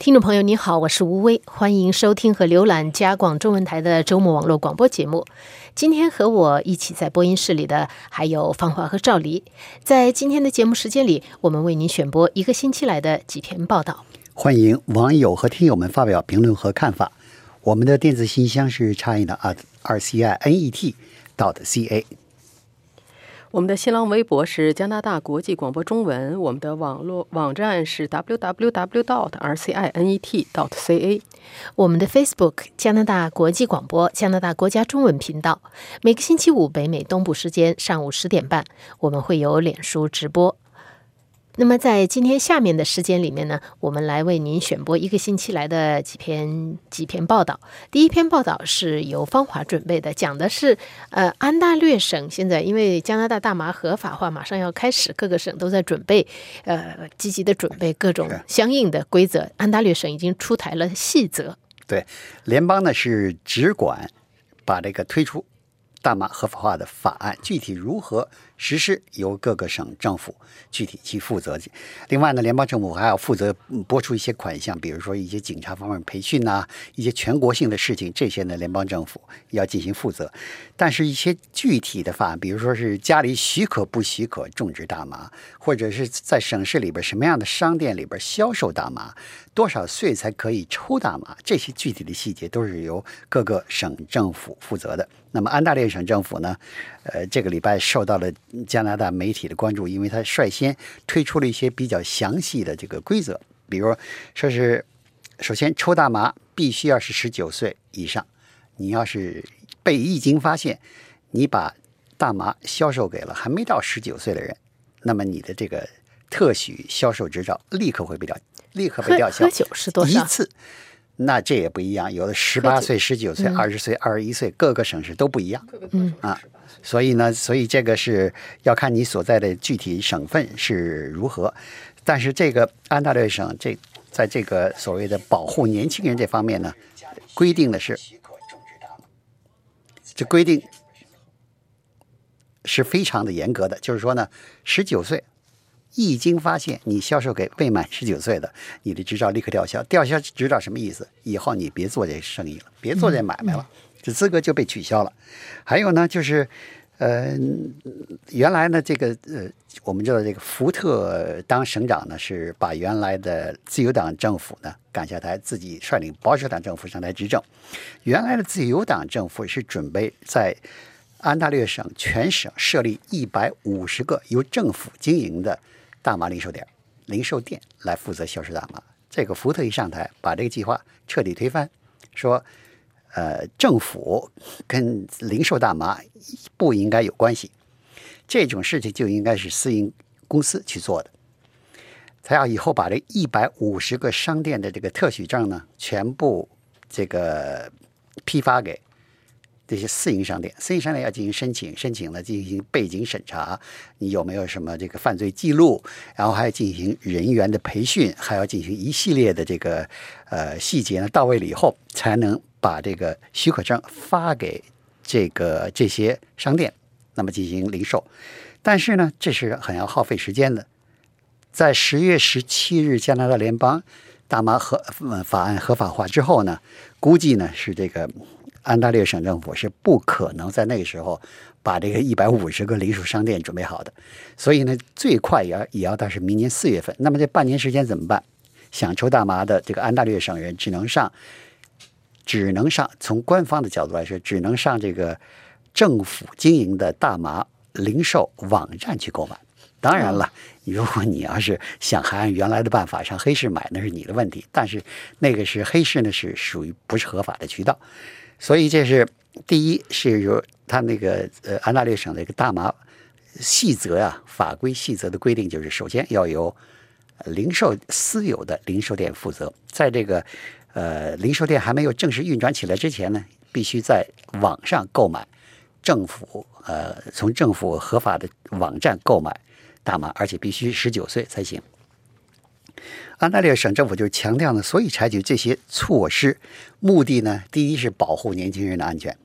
听众朋友，你好，我是吴威，欢迎收听和浏览加广中文台的周末网络广播节目。今天和我一起在播音室里的还有芳华和赵黎。在今天的节目时间里，我们为您选播一个星期来的几篇报道。欢迎网友和听友们发表评论和看法。我们的电子信箱是差异的 at r c i n e t dot c a。我们的新浪微博是加拿大国际广播中文，我们的网络网站是 www.dot.rcinet.dot.ca，我们的 Facebook 加拿大国际广播加拿大国家中文频道，每个星期五北美东部时间上午十点半，我们会有脸书直播。那么，在今天下面的时间里面呢，我们来为您选播一个星期来的几篇几篇报道。第一篇报道是由方华准备的，讲的是呃安大略省现在因为加拿大大麻合法化马上要开始，各个省都在准备呃积极的准备各种相应的规则。安大略省已经出台了细则，对联邦呢是只管把这个推出大麻合法化的法案，具体如何？实施由各个省政府具体去负责。另外呢，联邦政府还要负责拨出一些款项，比如说一些警察方面培训呐，一些全国性的事情，这些呢联邦政府要进行负责。但是，一些具体的法案，比如说是家里许可不许可种植大麻，或者是在省市里边什么样的商店里边销售大麻，多少岁才可以抽大麻，这些具体的细节都是由各个省政府负责的。那么，安大略省政府呢，呃，这个礼拜受到了。加拿大媒体的关注，因为他率先推出了一些比较详细的这个规则，比如说是，首先抽大麻必须要是十九岁以上，你要是被一经发现，你把大麻销售给了还没到十九岁的人，那么你的这个特许销售执照立刻会被吊，立刻被吊销。喝酒是多少？一次。那这也不一样，有的十八岁、十九岁、二十岁、二十一岁，各个省市都不一样。嗯啊，所以呢，所以这个是要看你所在的具体省份是如何。但是这个安大略省这在这个所谓的保护年轻人这方面呢，规定的是，这规定是非常的严格的，就是说呢，十九岁。一经发现你销售给未满十九岁的，你的执照立刻吊销。吊销执照什么意思？以后你别做这生意了，别做这买卖了，这资格就被取消了。还有呢，就是，呃，原来呢，这个呃，我们知道这个福特当省长呢，是把原来的自由党政府呢赶下台，自己率领保守党政府上台执政。原来的自由党政府是准备在安大略省全省设立一百五十个由政府经营的。大麻零售点、零售店来负责销售大麻。这个福特一上台，把这个计划彻底推翻，说，呃，政府跟零售大麻不应该有关系，这种事情就应该是私营公司去做的。他要以后把这一百五十个商店的这个特许证呢，全部这个批发给。这些私营商店，私营商店要进行申请，申请了进行背景审查，你有没有什么这个犯罪记录？然后还要进行人员的培训，还要进行一系列的这个呃细节呢，到位了以后，才能把这个许可证发给这个这些商店，那么进行零售。但是呢，这是很要耗费时间的。在十月十七日，加拿大联邦大麻合法案合法化之后呢，估计呢是这个。安大略省政府是不可能在那个时候把这个一百五十个零售商店准备好的，所以呢，最快也要也要到是明年四月份。那么这半年时间怎么办？想抽大麻的这个安大略省人只能上，只能上从官方的角度来说，只能上这个政府经营的大麻零售网站去购买。当然了，如果你要是想还按原来的办法上黑市买，那是你的问题。但是那个是黑市呢，是属于不是合法的渠道。所以这是第一，是由他那个呃安大略省的一个大麻细则呀，法规细则的规定，就是首先要由零售私有的零售店负责，在这个呃零售店还没有正式运转起来之前呢，必须在网上购买政府呃从政府合法的网站购买大麻，而且必须十九岁才行。安大略省政府就强调呢，所以采取这些措施，目的呢，第一是保护年轻人的安全，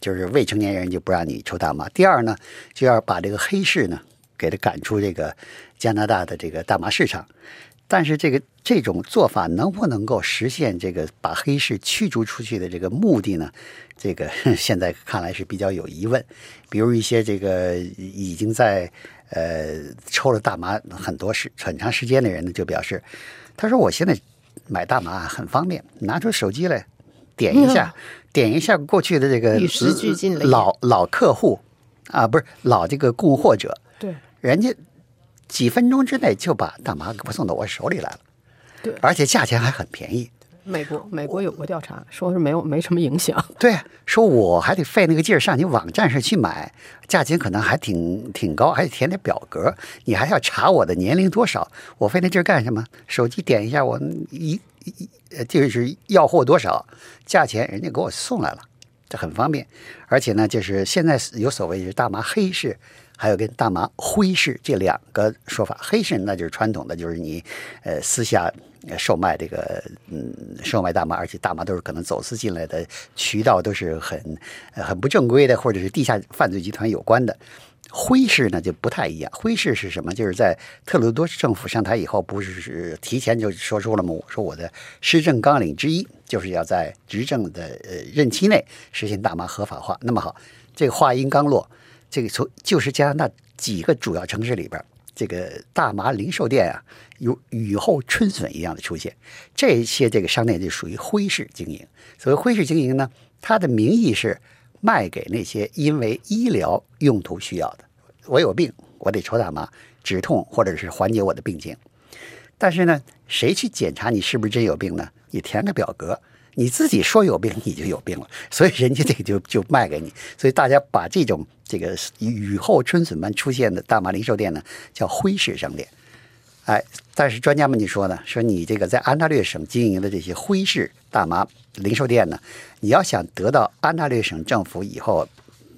就是未成年人就不让你抽大麻；第二呢，就要把这个黑市呢给他赶出这个加拿大的这个大麻市场。但是这个这种做法能不能够实现这个把黑市驱逐出去的这个目的呢？这个 现在看来是比较有疑问。比如一些这个已经在呃抽了大麻很多时很长时间的人呢，就表示，他说我现在买大麻很方便，拿出手机来点一下，点一下过去的这个与时俱进的老老客户啊，不是老这个供货者，对。人家几分钟之内就把大麻给我送到我手里来了，对。而且价钱还很便宜。美国美国有过调查，说是没有没什么影响。对，说我还得费那个劲儿上你网站上去买，价钱可能还挺挺高，还得填点表格，你还要查我的年龄多少，我费那劲儿干什么？手机点一下，我一一呃就是要货多少，价钱人家给我送来了，这很方便。而且呢，就是现在有所谓是大麻黑市，还有跟大麻灰市这两个说法。黑市那就是传统的，就是你呃私下呃售卖这个嗯售卖大麻，而且大麻都是可能走私进来的渠道都是很很不正规的，或者是地下犯罪集团有关的。灰市呢就不太一样，灰市是什么？就是在特鲁多政府上台以后，不是提前就说出了吗？我说我的施政纲领之一就是要在执政的呃任期内实现大麻合法化。那么好，这个话音刚落，这个从就是加拿大几个主要城市里边，这个大麻零售店啊，有雨后春笋一样的出现。这些这个商店就属于灰市经营。所谓灰市经营呢，它的名义是卖给那些因为医疗用途需要的。我有病，我得抽大麻止痛或者是缓解我的病情。但是呢，谁去检查你是不是真有病呢？你填个表格，你自己说有病，你就有病了，所以人家这个就就卖给你。所以大家把这种这个雨后春笋般出现的大麻零售店呢，叫灰市商店。哎，但是专家们就说呢，说你这个在安大略省经营的这些灰市大麻零售店呢，你要想得到安大略省政府以后，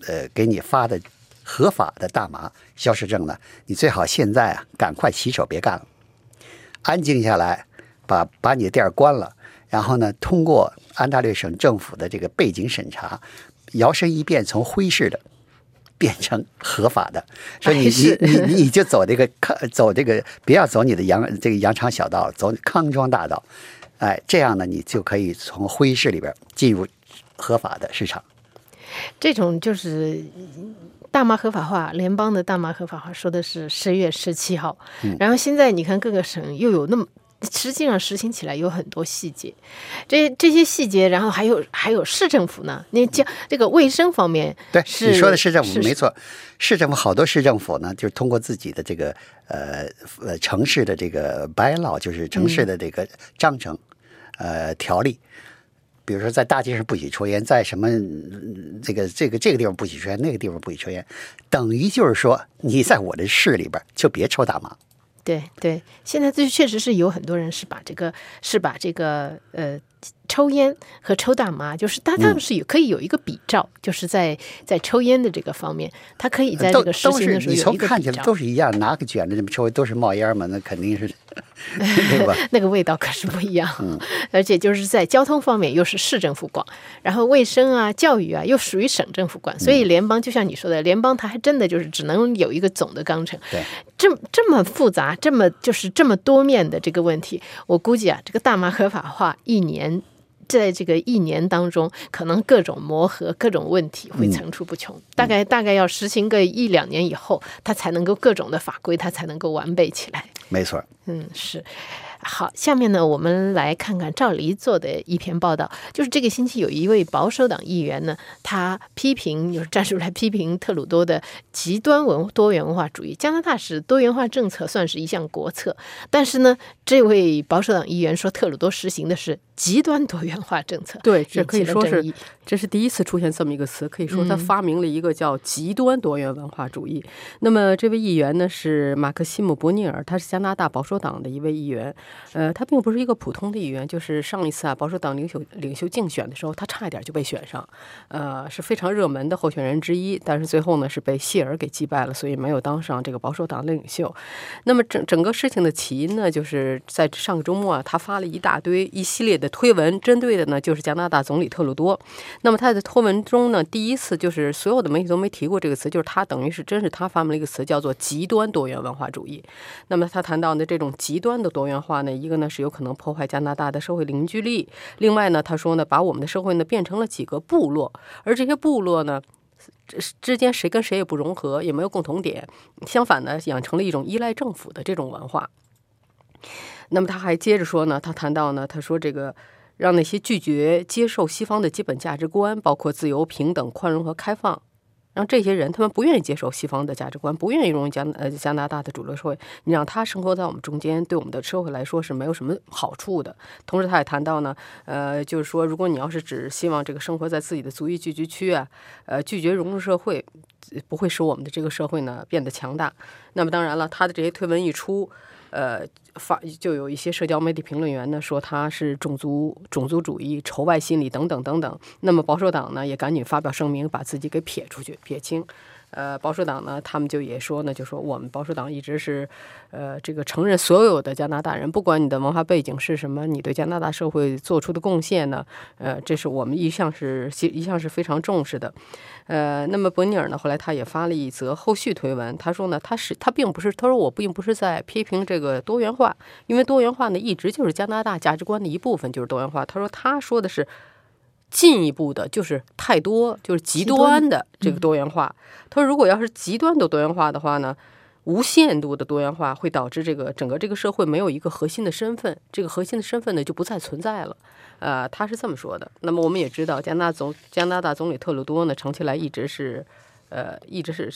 呃，给你发的合法的大麻销售证呢，你最好现在啊，赶快洗手别干了，安静下来，把把你的店关了，然后呢，通过安大略省政府的这个背景审查，摇身一变从灰市的变成合法的，说你哎是你你你就走这个康走这个，不要走你的羊这个羊肠小道，走康庄大道，哎，这样呢，你就可以从灰市里边进入合法的市场。这种就是大麻合法化，联邦的大麻合法化说的是十月十七号，然后现在你看各个省又有那么。实际上实行起来有很多细节，这这些细节，然后还有还有市政府呢，那叫这个卫生方面，对，你说的市政府没错，市政府好多市政府呢，就是通过自己的这个呃呃城市的这个 bylaw，就是城市的这个章程、呃条例。比如说，在大街上不许抽烟，在什么嗯这个这个这个地方不许抽烟，那个地方不许抽烟，等于就是说，你在我的市里边就别抽大麻。对对，现在这确实是有很多人是把这个是把这个呃抽烟和抽大麻，就是他他们是有可以有一个比照，就是在在抽烟的这个方面，他可以在这个实行的时候有从看起来。都是一样，拿个卷子这么抽，都是冒烟嘛，那肯定是，对吧？那个味道可是不一样，而且就是在交通方面又是市政府管，然后卫生啊、教育啊又属于省政府管，所以联邦就像你说的，联邦它还真的就是只能有一个总的纲程。对，这么这么复杂、这么就是这么多面的这个问题，我估计啊，这个大麻合法化一年。在这个一年当中，可能各种磨合、各种问题会层出不穷。大概大概要实行个一两年以后，它才能够各种的法规，它才能够完备起来。没错。嗯，是。好，下面呢，我们来看看赵黎做的一篇报道。就是这个星期有一位保守党议员呢，他批评，就是站出来批评特鲁多的极端文多元文化主义。加拿大是多元化政策算是一项国策，但是呢，这位保守党议员说特鲁多实行的是极端多元化政策，对，这可以说是这是第一次出现这么一个词，可以说他嗯发明了一个叫极端多元文化主义。那么这位议员呢是马克西姆·伯尼尔，他是加拿大保守党的一位议员。呃，他并不是一个普通的议员，就是上一次啊保守党领袖领袖竞选的时候，他差一点就被选上，呃，是非常热门的候选人之一。但是最后呢是被谢尔给击败了，所以没有当上这个保守党的领袖。那么整整个事情的起因呢，就是在上个周末啊，他发了一大堆一系列的推文，针对的呢就是加拿大总理特鲁多。那么他的推文中呢，第一次就是所有的媒体都没提过这个词，就是他等于是真是他发明了一个词，叫做极端多元文化主义。那么他谈到的这种极端的多元化一个呢是有可能破坏加拿大的社会凝聚力，另外呢，他说呢，把我们的社会呢变成了几个部落，而这些部落呢。之间谁跟谁也不融合，也没有共同点，相反呢，养成了一种依赖政府的这种文化。那么他还接着说呢，他谈到呢，他说这个让那些拒绝接受西方的基本价值观，包括自由、平等、宽容和开放。让这些人，他们不愿意接受西方的价值观，不愿意融入加呃加拿大的主流社会。你让他生活在我们中间，对我们的社会来说是没有什么好处的。同时，他也谈到呢，呃，就是说，如果你要是只希望这个生活在自己的族裔聚居区啊，呃，拒绝融入社会，不会使我们的这个社会呢变得强大。那么，当然了，他的这些推文一出。呃，发就有一些社交媒体评论员呢说他是种族种族主义、仇外心理等等等等。那么保守党呢也赶紧发表声明，把自己给撇出去、撇清。呃，保守党呢，他们就也说呢，就说我们保守党一直是，呃，这个承认所有的加拿大人，不管你的文化背景是什么，你对加拿大社会做出的贡献呢，呃，这是我们一向是一向是非常重视的。呃，那么伯尼尔呢，后来他也发了一则后续推文，他说呢，他是他并不是，他说我并不是在批评这个多元化，因为多元化呢一直就是加拿大价值观的一部分，就是多元化。他说他说的是。进一步的就是太多，就是极端的这个多元化。他说，如果要是极端的多元化的话呢，无限度的多元化会导致这个整个这个社会没有一个核心的身份，这个核心的身份呢就不再存在了。呃，他是这么说的。那么我们也知道，加拿大总加拿大总理特鲁多呢，长期来一直是呃一直是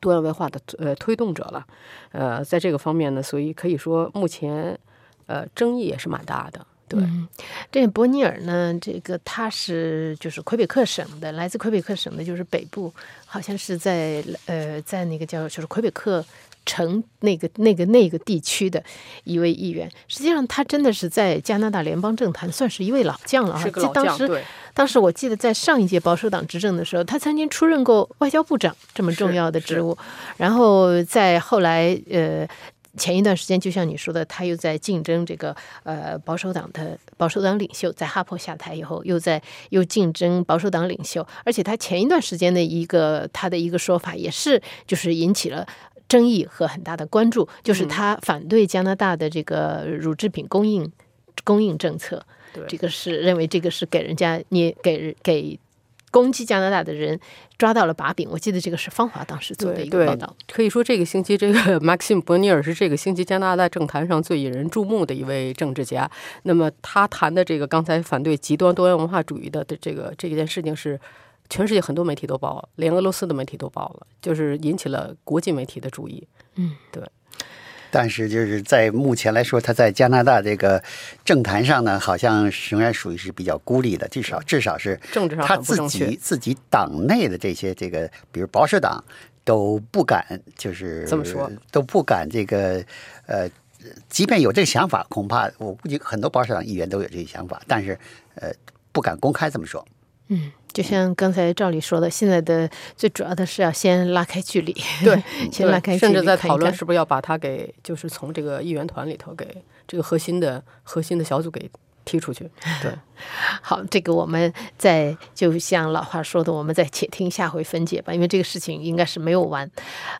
多元文化的呃推动者了。呃，在这个方面呢，所以可以说目前呃争议也是蛮大的。嗯，这伯尼尔呢，这个他是就是魁北克省的，来自魁北克省的，就是北部，好像是在呃，在那个叫就是魁北克城那个那个那个地区的一位议员。实际上，他真的是在加拿大联邦政坛算是一位老将了啊。当时，当时我记得在上一届保守党执政的时候，他曾经出任过外交部长这么重要的职务，然后在后来呃。前一段时间，就像你说的，他又在竞争这个呃保守党的保守党领袖，在哈珀下台以后，又在又竞争保守党领袖，而且他前一段时间的一个他的一个说法，也是就是引起了争议和很大的关注，就是他反对加拿大的这个乳制品供应供应政策，这个是认为这个是给人家捏给给。攻击加拿大的人抓到了把柄，我记得这个是方华当时做的一个报道。可以说，这个星期这个 Maxim 伯尼尔是这个星期加拿大政坛上最引人注目的一位政治家。那么他谈的这个刚才反对极端多元文化主义的的这个这件事情是全世界很多媒体都报了，连俄罗斯的媒体都报了，就是引起了国际媒体的注意。嗯，对。但是就是在目前来说，他在加拿大这个政坛上呢，好像仍然属于是比较孤立的，至少至少是政治上他自己自己党内的这些这个，比如保守党都不敢，就是这么说都不敢这个呃，即便有这个想法，恐怕我估计很多保守党议员都有这个想法，但是呃不敢公开这么说。嗯。就像刚才赵理说的，现在的最主要的是要先拉开距离，对，先拉开距离，甚至在讨论是不是要把他给，就是从这个议员团里头给这个核心的核心的小组给踢出去。对，好，这个我们再就像老话说的，我们再且听下回分解吧，因为这个事情应该是没有完。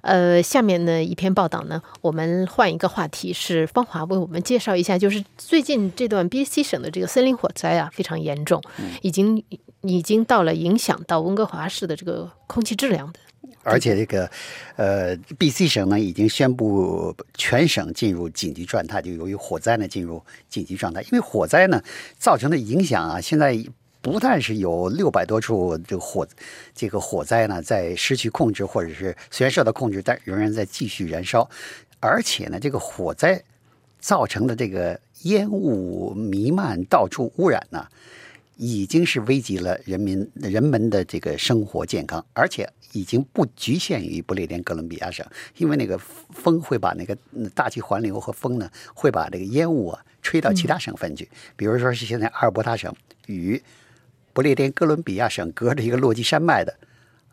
呃，下面呢一篇报道呢，我们换一个话题，是芳华为我们介绍一下，就是最近这段 B.C 省的这个森林火灾啊，非常严重，已经。已经到了影响到温哥华市的这个空气质量的，而且这个呃，B.C 省呢已经宣布全省进入紧急状态，就由于火灾呢进入紧急状态。因为火灾呢造成的影响啊，现在不但是有六百多处这个火这个火灾呢在失去控制，或者是虽然受到控制，但仍然在继续燃烧，而且呢这个火灾造成的这个烟雾弥漫、到处污染呢。已经是危及了人民人们的这个生活健康，而且已经不局限于不列颠哥伦比亚省，因为那个风会把那个大气环流和风呢，会把这个烟雾啊吹到其他省份去。比如说是现在阿尔伯塔省与不列颠哥伦比亚省隔着一个落基山脉的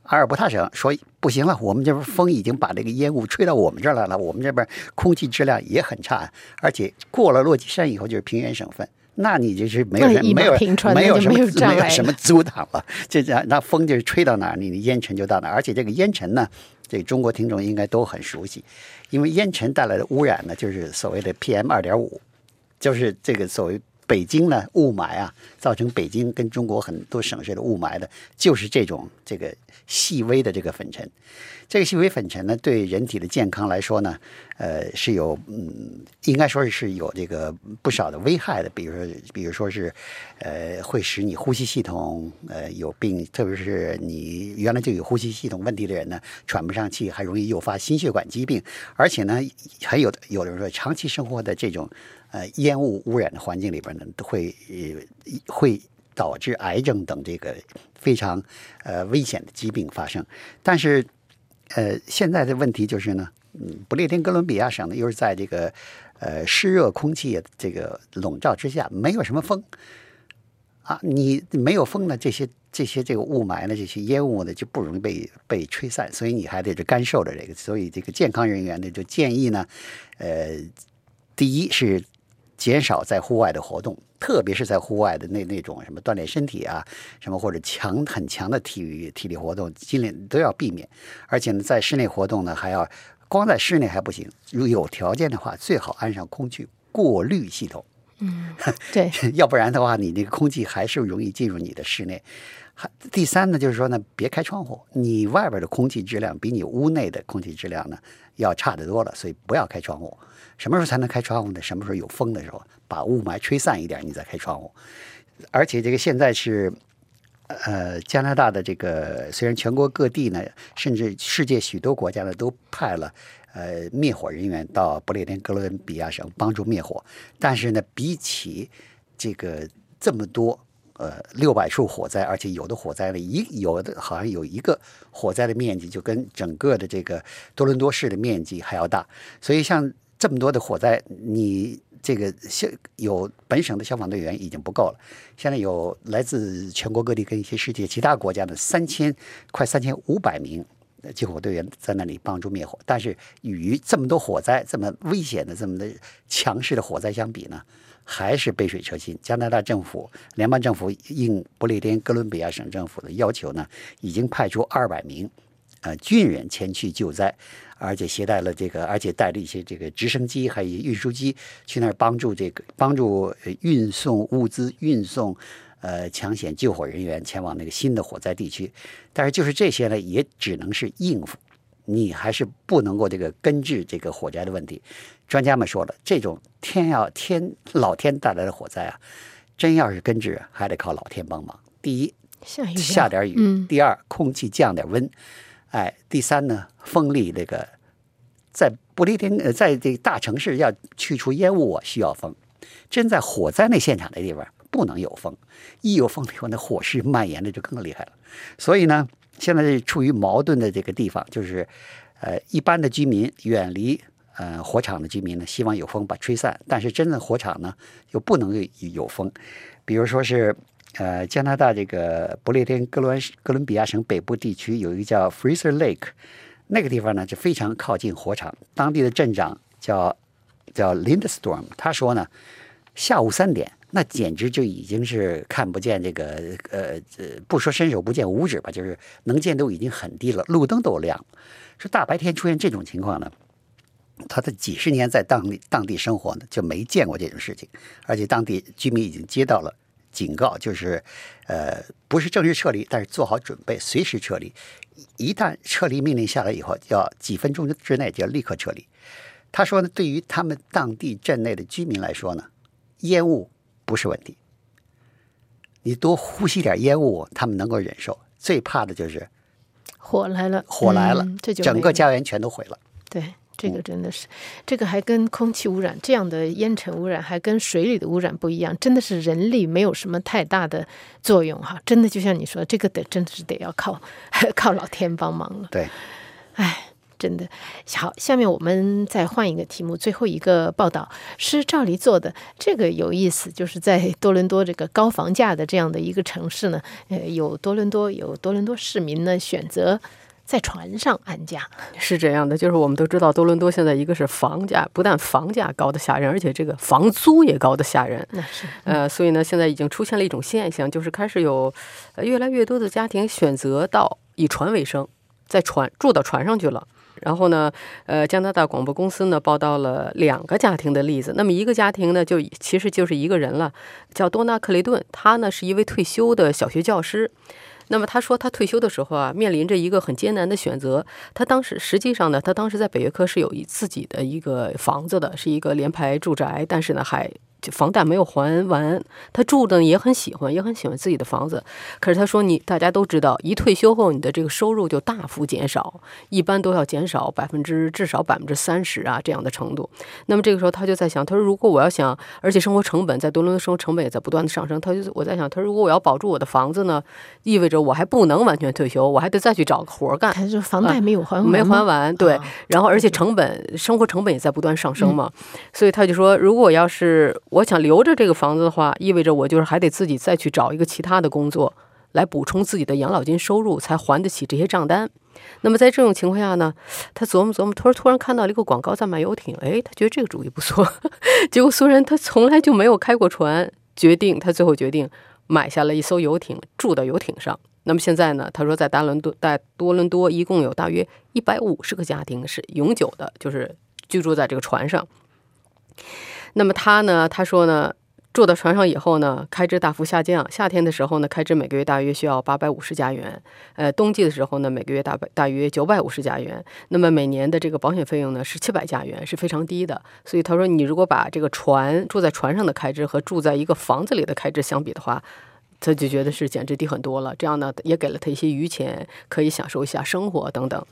阿尔伯塔省说不行了，我们这边风已经把这个烟雾吹到我们这儿来了，我们这边空气质量也很差，而且过了落基山以后就是平原省份。那你就是没有没有没有没有什么没有什么阻挡了，就这样，那风就是吹到哪儿，你的烟尘就到哪儿。而且这个烟尘呢，这中国听众应该都很熟悉，因为烟尘带来的污染呢，就是所谓的 PM 二点五。就是这个所谓北京呢雾霾啊，造成北京跟中国很多省市的雾霾的，就是这种这个细微的这个粉尘。这个细微粉尘呢，对人体的健康来说呢，呃，是有嗯，应该说是有这个不少的危害的。比如说，比如说是，呃，会使你呼吸系统呃有病，特别是你原来就有呼吸系统问题的人呢，喘不上气，还容易诱发心血管疾病。而且呢，还有的有的人说，长期生活的这种呃烟雾污染的环境里边呢，都会呃会导致癌症等这个非常呃危险的疾病发生。但是呃，现在的问题就是呢，嗯，不列颠哥伦比亚省呢，又是在这个呃湿热空气这个笼罩之下，没有什么风啊，你没有风呢，这些这些这个雾霾呢，这些烟雾呢，就不容易被被吹散，所以你还得是干受着这个，所以这个健康人员呢，就建议呢，呃，第一是减少在户外的活动。特别是在户外的那那种什么锻炼身体啊，什么或者强很强的体育体力活动，尽量都要避免。而且呢，在室内活动呢，还要光在室内还不行，如有条件的话，最好安上空气过滤系统。嗯，对，要不然的话，你那个空气还是容易进入你的室内。第三呢，就是说呢，别开窗户，你外边的空气质量比你屋内的空气质量呢要差得多了，所以不要开窗户。什么时候才能开窗户呢？什么时候有风的时候，把雾霾吹散一点，你再开窗户。而且这个现在是，呃，加拿大的这个虽然全国各地呢，甚至世界许多国家呢，都派了呃灭火人员到不列颠哥伦比亚省帮助灭火，但是呢，比起这个这么多呃六百处火灾，而且有的火灾呢一有的好像有一个火灾的面积就跟整个的这个多伦多市的面积还要大，所以像。这么多的火灾，你这个消有本省的消防队员已经不够了。现在有来自全国各地跟一些世界其他国家的三千快三千五百名救火队员在那里帮助灭火。但是与这么多火灾这么危险的这么的强势的火灾相比呢，还是杯水车薪。加拿大政府联邦政府应不列颠哥伦比亚省政府的要求呢，已经派出二百名呃军人前去救灾。而且携带了这个，而且带了一些这个直升机，还有运输机去那儿帮助这个帮助运送物资、运送呃抢险救火人员前往那个新的火灾地区。但是就是这些呢，也只能是应付，你还是不能够这个根治这个火灾的问题。专家们说了，这种天要天老天带来的火灾啊，真要是根治，还得靠老天帮忙。第一，下雨下点雨；第二，空气降点温。哎，第三呢，风力这个，在不列颠呃，在这大城市要去除烟雾啊，需要风。真在火灾那现场的地方不能有风，一有风的话，那火势蔓延的就更厉害了。所以呢，现在处于矛盾的这个地方，就是呃，一般的居民远离呃火场的居民呢，希望有风把吹散，但是真的火场呢又不能有风，比如说是。呃，加拿大这个不列颠哥伦哥伦比亚省北部地区有一个叫 Fraser Lake，那个地方呢就非常靠近火场。当地的镇长叫叫 Lindstorm，他说呢，下午三点那简直就已经是看不见这个呃呃，不说伸手不见五指吧，就是能见度已经很低了，路灯都亮。说大白天出现这种情况呢，他的几十年在当地当地生活呢就没见过这种事情，而且当地居民已经接到了。警告就是，呃，不是正式撤离，但是做好准备，随时撤离。一旦撤离命令下来以后，要几分钟之内就要立刻撤离。他说呢，对于他们当地镇内的居民来说呢，烟雾不是问题，你多呼吸点烟雾，他们能够忍受。最怕的就是火来了，火来了，这就整个家园全都毁了。对。这个真的是，这个还跟空气污染这样的烟尘污染，还跟水里的污染不一样，真的是人力没有什么太大的作用哈。真的就像你说，这个得真的是得要靠 靠老天帮忙了。对，哎，真的好。下面我们再换一个题目，最后一个报道是赵黎做的，这个有意思，就是在多伦多这个高房价的这样的一个城市呢，呃，有多伦多有多伦多市民呢选择。在船上安家是这样的，就是我们都知道，多伦多现在一个是房价不但房价高的吓人，而且这个房租也高的吓人。那是呃，所以呢，现在已经出现了一种现象，就是开始有越来越多的家庭选择到以船为生，在船住到船上去了。然后呢，呃，加拿大广播公司呢报道了两个家庭的例子。那么一个家庭呢，就其实就是一个人了，叫多纳克雷顿，他呢是一位退休的小学教师。那么他说，他退休的时候啊，面临着一个很艰难的选择。他当时实际上呢，他当时在北约科是有一自己的一个房子的，是一个联排住宅，但是呢还。就房贷没有还完，他住的也很喜欢，也很喜欢自己的房子。可是他说，你大家都知道，一退休后，你的这个收入就大幅减少，一般都要减少百分之至少百分之三十啊这样的程度。那么这个时候他就在想，他说如果我要想，而且生活成本在多伦多生活成本也在不断的上升，他就我在想，他说如果我要保住我的房子呢，意味着我还不能完全退休，我还得再去找个活干。他说房贷没有还完，没还完，对。然后而且成本生活成本也在不断上升嘛，所以他就说，如果要是我想留着这个房子的话，意味着我就是还得自己再去找一个其他的工作来补充自己的养老金收入，才还得起这些账单。那么在这种情况下呢，他琢磨琢磨，突然突然看到了一个广告在卖游艇，哎，他觉得这个主意不错。结果虽然他从来就没有开过船，决定他最后决定买下了一艘游艇，住到游艇上。那么现在呢，他说在大伦多在多伦多一共有大约一百五十个家庭是永久的，就是居住在这个船上。那么他呢？他说呢，住到船上以后呢，开支大幅下降。夏天的时候呢，开支每个月大约需要八百五十加元；呃，冬季的时候呢，每个月大百大约九百五十加元。那么每年的这个保险费用呢是七百加元，是非常低的。所以他说，你如果把这个船住在船上的开支和住在一个房子里的开支相比的话，他就觉得是简直低很多了。这样呢，也给了他一些余钱，可以享受一下生活等等。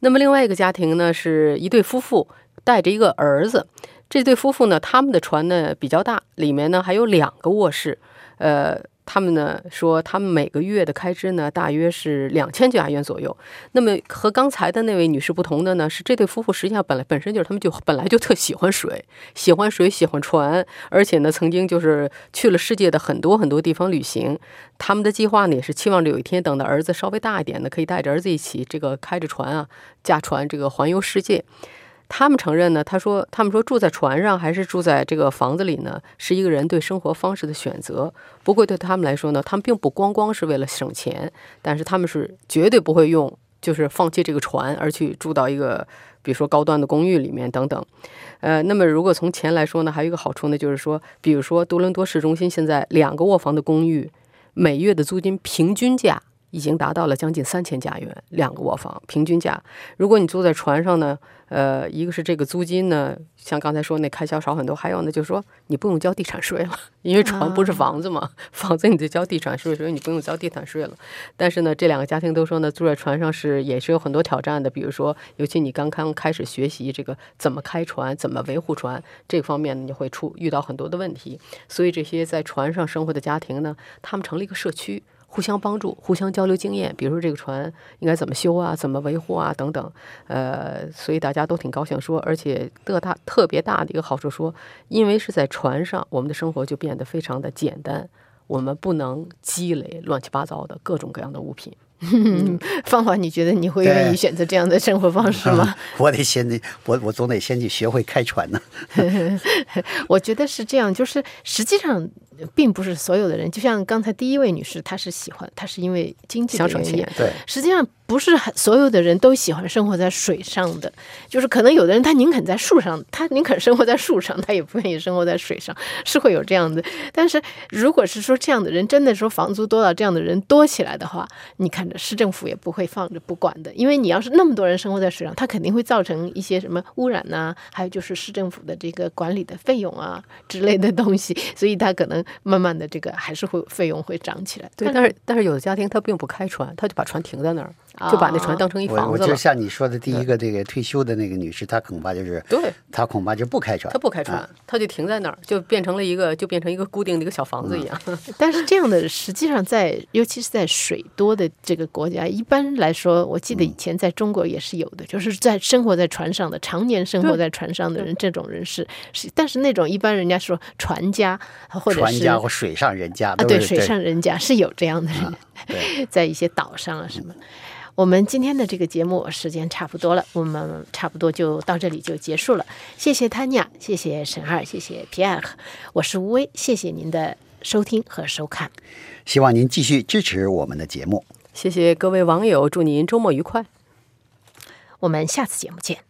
那么另外一个家庭呢，是一对夫妇带着一个儿子。这对夫妇呢，他们的船呢比较大，里面呢还有两个卧室。呃，他们呢说，他们每个月的开支呢大约是两千加元左右。那么和刚才的那位女士不同的呢，是这对夫妇实际上本来本身就是他们就本来就特喜欢水，喜欢水，喜欢船，而且呢曾经就是去了世界的很多很多地方旅行。他们的计划呢也是期望着有一天等到儿子稍微大一点呢，可以带着儿子一起这个开着船啊，驾船这个环游世界。他们承认呢，他说，他们说住在船上还是住在这个房子里呢，是一个人对生活方式的选择。不过对他们来说呢，他们并不光光是为了省钱，但是他们是绝对不会用，就是放弃这个船而去住到一个，比如说高端的公寓里面等等。呃，那么如果从钱来说呢，还有一个好处呢，就是说，比如说多伦多市中心现在两个卧房的公寓，每月的租金平均价。已经达到了将近三千加元，两个卧房平均价。如果你住在船上呢，呃，一个是这个租金呢，像刚才说那开销少很多，还有呢就是说你不用交地产税了，因为船不是房子嘛，房子你得交地产税，所以你不用交地产税了。但是呢，这两个家庭都说呢，住在船上是也是有很多挑战的，比如说，尤其你刚刚开始学习这个怎么开船、怎么维护船这方面，你会出遇到很多的问题。所以这些在船上生活的家庭呢，他们成立一个社区。互相帮助，互相交流经验，比如说这个船应该怎么修啊，怎么维护啊，等等。呃，所以大家都挺高兴说，而且特大特别大的一个好处说，因为是在船上，我们的生活就变得非常的简单，我们不能积累乱七八糟的各种各样的物品。方法，你觉得你会愿意选择这样的生活方式吗？我得先，我我总得先去学会开船呢。我觉得是这样，就是实际上并不是所有的人，就像刚才第一位女士，她是喜欢，她是因为经济的原因。对，实际上。不是很所有的人都喜欢生活在水上的，就是可能有的人他宁肯在树上，他宁肯生活在树上，他也不愿意生活在水上，是会有这样的。但是如果是说这样的人真的说房租多到这样的人多起来的话，你看着市政府也不会放着不管的，因为你要是那么多人生活在水上，它肯定会造成一些什么污染呐，还有就是市政府的这个管理的费用啊之类的东西，所以它可能慢慢的这个还是会费用会涨起来。对，但是但是有的家庭他并不开船，他就把船停在那儿。就把那船当成一房子我。就像你说的第一个这个退休的那个女士，她恐怕就是对，她恐怕就不开船，她不开船，她就停在那儿，就变成了一个，就变成一个固定的一个小房子一样。但是这样的，实际上在尤其是在水多的这个国家，一般来说，我记得以前在中国也是有的，就是在生活在船上的，常年生活在船上的人，这种人是是，但是那种一般人家说船家或者船家或水上人家啊，对，水上人家是有这样的人，在一些岛上啊什么。我们今天的这个节目时间差不多了，我们差不多就到这里就结束了。谢谢 Tanya，谢谢沈二，谢谢 Pierre，我是吴威，谢谢您的收听和收看。希望您继续支持我们的节目。谢谢各位网友，祝您周末愉快。我们下次节目见。